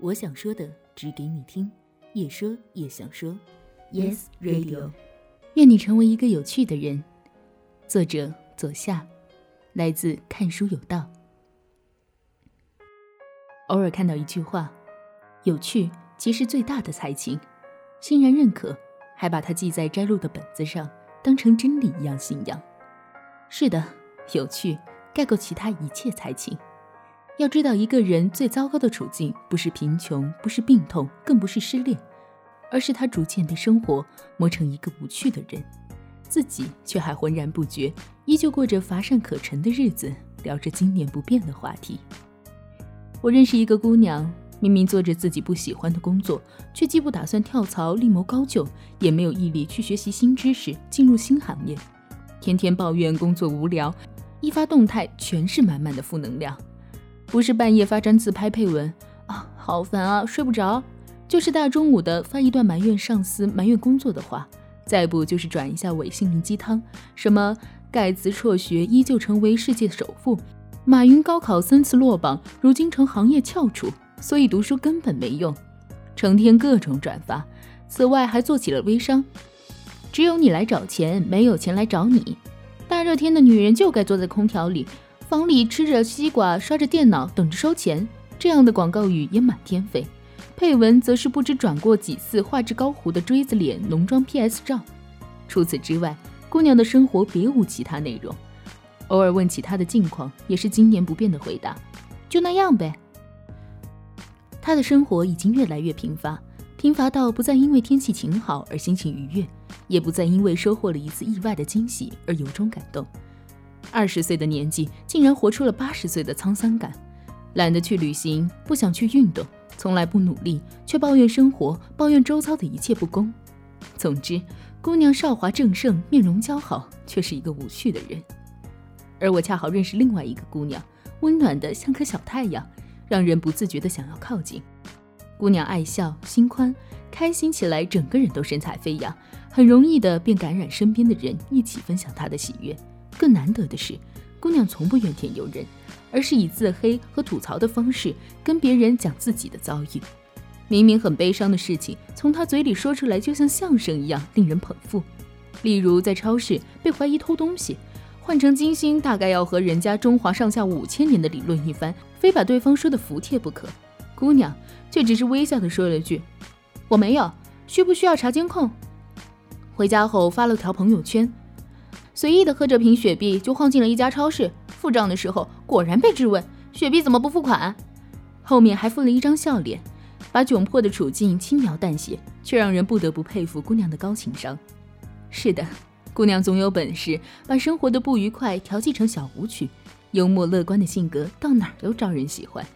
我想说的，只给你听。也说也想说，Yes Radio。愿你成为一个有趣的人。作者：左下，来自看书有道。偶尔看到一句话：“有趣其实最大的才情。”欣然认可，还把它记在摘录的本子上，当成真理一样信仰。是的，有趣盖过其他一切才情。要知道，一个人最糟糕的处境，不是贫穷，不是病痛，更不是失恋，而是他逐渐被生活磨成一个无趣的人，自己却还浑然不觉，依旧过着乏善可陈的日子，聊着经年不变的话题。我认识一个姑娘，明明做着自己不喜欢的工作，却既不打算跳槽另谋高就，也没有毅力去学习新知识，进入新行业，天天抱怨工作无聊，一发动态全是满满的负能量。不是半夜发张自拍配文啊，好烦啊，睡不着；就是大中午的发一段埋怨上司、埋怨工作的话；再不就是转一下伪心灵鸡汤，什么盖茨辍学依旧成为世界首富，马云高考三次落榜，如今成行业翘楚，所以读书根本没用，成天各种转发。此外还做起了微商，只有你来找钱，没有钱来找你。大热天的女人就该坐在空调里。房里吃着西瓜，刷着电脑，等着收钱。这样的广告语也满天飞，配文则是不知转过几次画质高糊的锥子脸浓妆 PS 照。除此之外，姑娘的生活别无其他内容。偶尔问起她的近况，也是经年不变的回答：就那样呗。她的生活已经越来越贫乏，贫乏到不再因为天气晴好而心情愉悦，也不再因为收获了一次意外的惊喜而由衷感动。二十岁的年纪，竟然活出了八十岁的沧桑感。懒得去旅行，不想去运动，从来不努力，却抱怨生活，抱怨周遭的一切不公。总之，姑娘少华正盛，面容姣好，却是一个无趣的人。而我恰好认识另外一个姑娘，温暖的像颗小太阳，让人不自觉的想要靠近。姑娘爱笑，心宽，开心起来，整个人都神采飞扬，很容易的便感染身边的人，一起分享她的喜悦。更难得的是，姑娘从不怨天尤人，而是以自黑和吐槽的方式跟别人讲自己的遭遇。明明很悲伤的事情，从她嘴里说出来，就像相声一样令人捧腹。例如在超市被怀疑偷东西，换成金星，大概要和人家中华上下五千年的理论一番，非把对方说的服帖不可。姑娘却只是微笑的说了句：“我没有，需不需要查监控？”回家后发了条朋友圈。随意的喝着瓶雪碧，就晃进了一家超市。付账的时候，果然被质问：“雪碧怎么不付款？”后面还附了一张笑脸，把窘迫的处境轻描淡写，却让人不得不佩服姑娘的高情商。是的，姑娘总有本事把生活的不愉快调剂成小舞曲，幽默乐观的性格到哪儿都招人喜欢。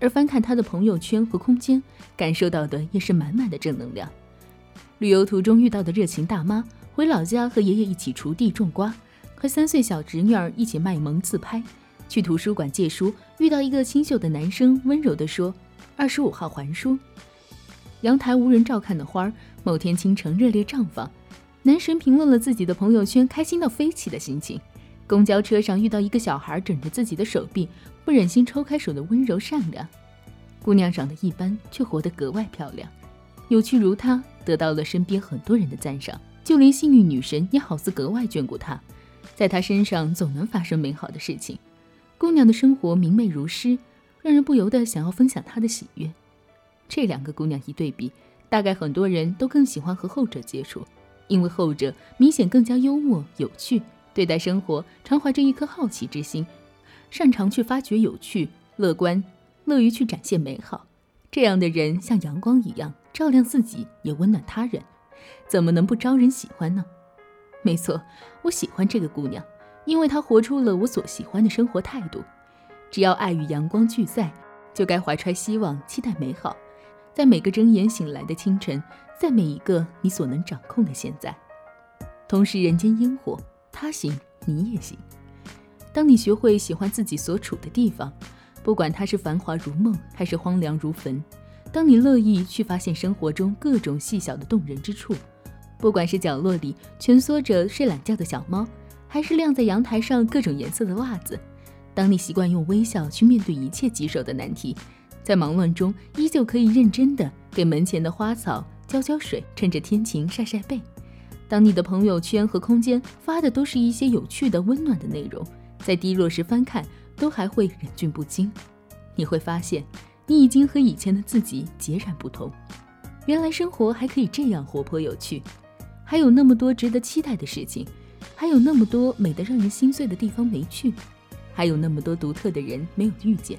而翻看她的朋友圈和空间，感受到的也是满满的正能量。旅游途中遇到的热情大妈。回老家和爷爷一起锄地种瓜，和三岁小侄女儿一起卖萌自拍。去图书馆借书，遇到一个清秀的男生，温柔地说：“二十五号还书。”阳台无人照看的花儿，某天清晨热烈绽放。男神评论了自己的朋友圈，开心到飞起的心情。公交车上遇到一个小孩枕着自己的手臂，不忍心抽开手的温柔善良。姑娘长得一般，却活得格外漂亮。有趣如她，得到了身边很多人的赞赏。就连幸运女神也好似格外眷顾她，在她身上总能发生美好的事情。姑娘的生活明媚如诗，让人不由得想要分享她的喜悦。这两个姑娘一对比，大概很多人都更喜欢和后者接触，因为后者明显更加幽默有趣，对待生活常怀着一颗好奇之心，擅长去发掘有趣、乐观，乐于去展现美好。这样的人像阳光一样，照亮自己，也温暖他人。怎么能不招人喜欢呢？没错，我喜欢这个姑娘，因为她活出了我所喜欢的生活态度。只要爱与阳光俱在，就该怀揣希望，期待美好。在每个睁眼醒来的清晨，在每一个你所能掌控的现在。同是人间烟火，他行你也行。当你学会喜欢自己所处的地方，不管它是繁华如梦，还是荒凉如坟。当你乐意去发现生活中各种细小的动人之处，不管是角落里蜷缩着睡懒觉的小猫，还是晾在阳台上各种颜色的袜子；当你习惯用微笑去面对一切棘手的难题；在忙乱中依旧可以认真的给门前的花草浇浇水，趁着天晴晒晒背。当你的朋友圈和空间发的都是一些有趣的、温暖的内容，在低落时翻看，都还会忍俊不禁。你会发现，你已经和以前的自己截然不同。原来生活还可以这样活泼有趣，还有那么多值得期待的事情，还有那么多美得让人心碎的地方没去，还有那么多独特的人没有遇见，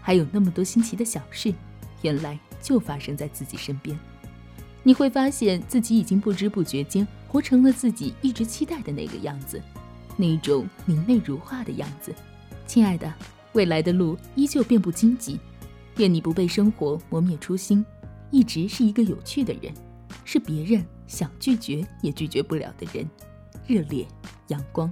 还有那么多新奇的小事，原来就发生在自己身边。你会发现自己已经不知不觉间活成了自己一直期待的那个样子，那种明媚如画的样子。亲爱的，未来的路依旧遍布荆棘，愿你不被生活磨灭初心。一直是一个有趣的人，是别人想拒绝也拒绝不了的人，热烈阳光。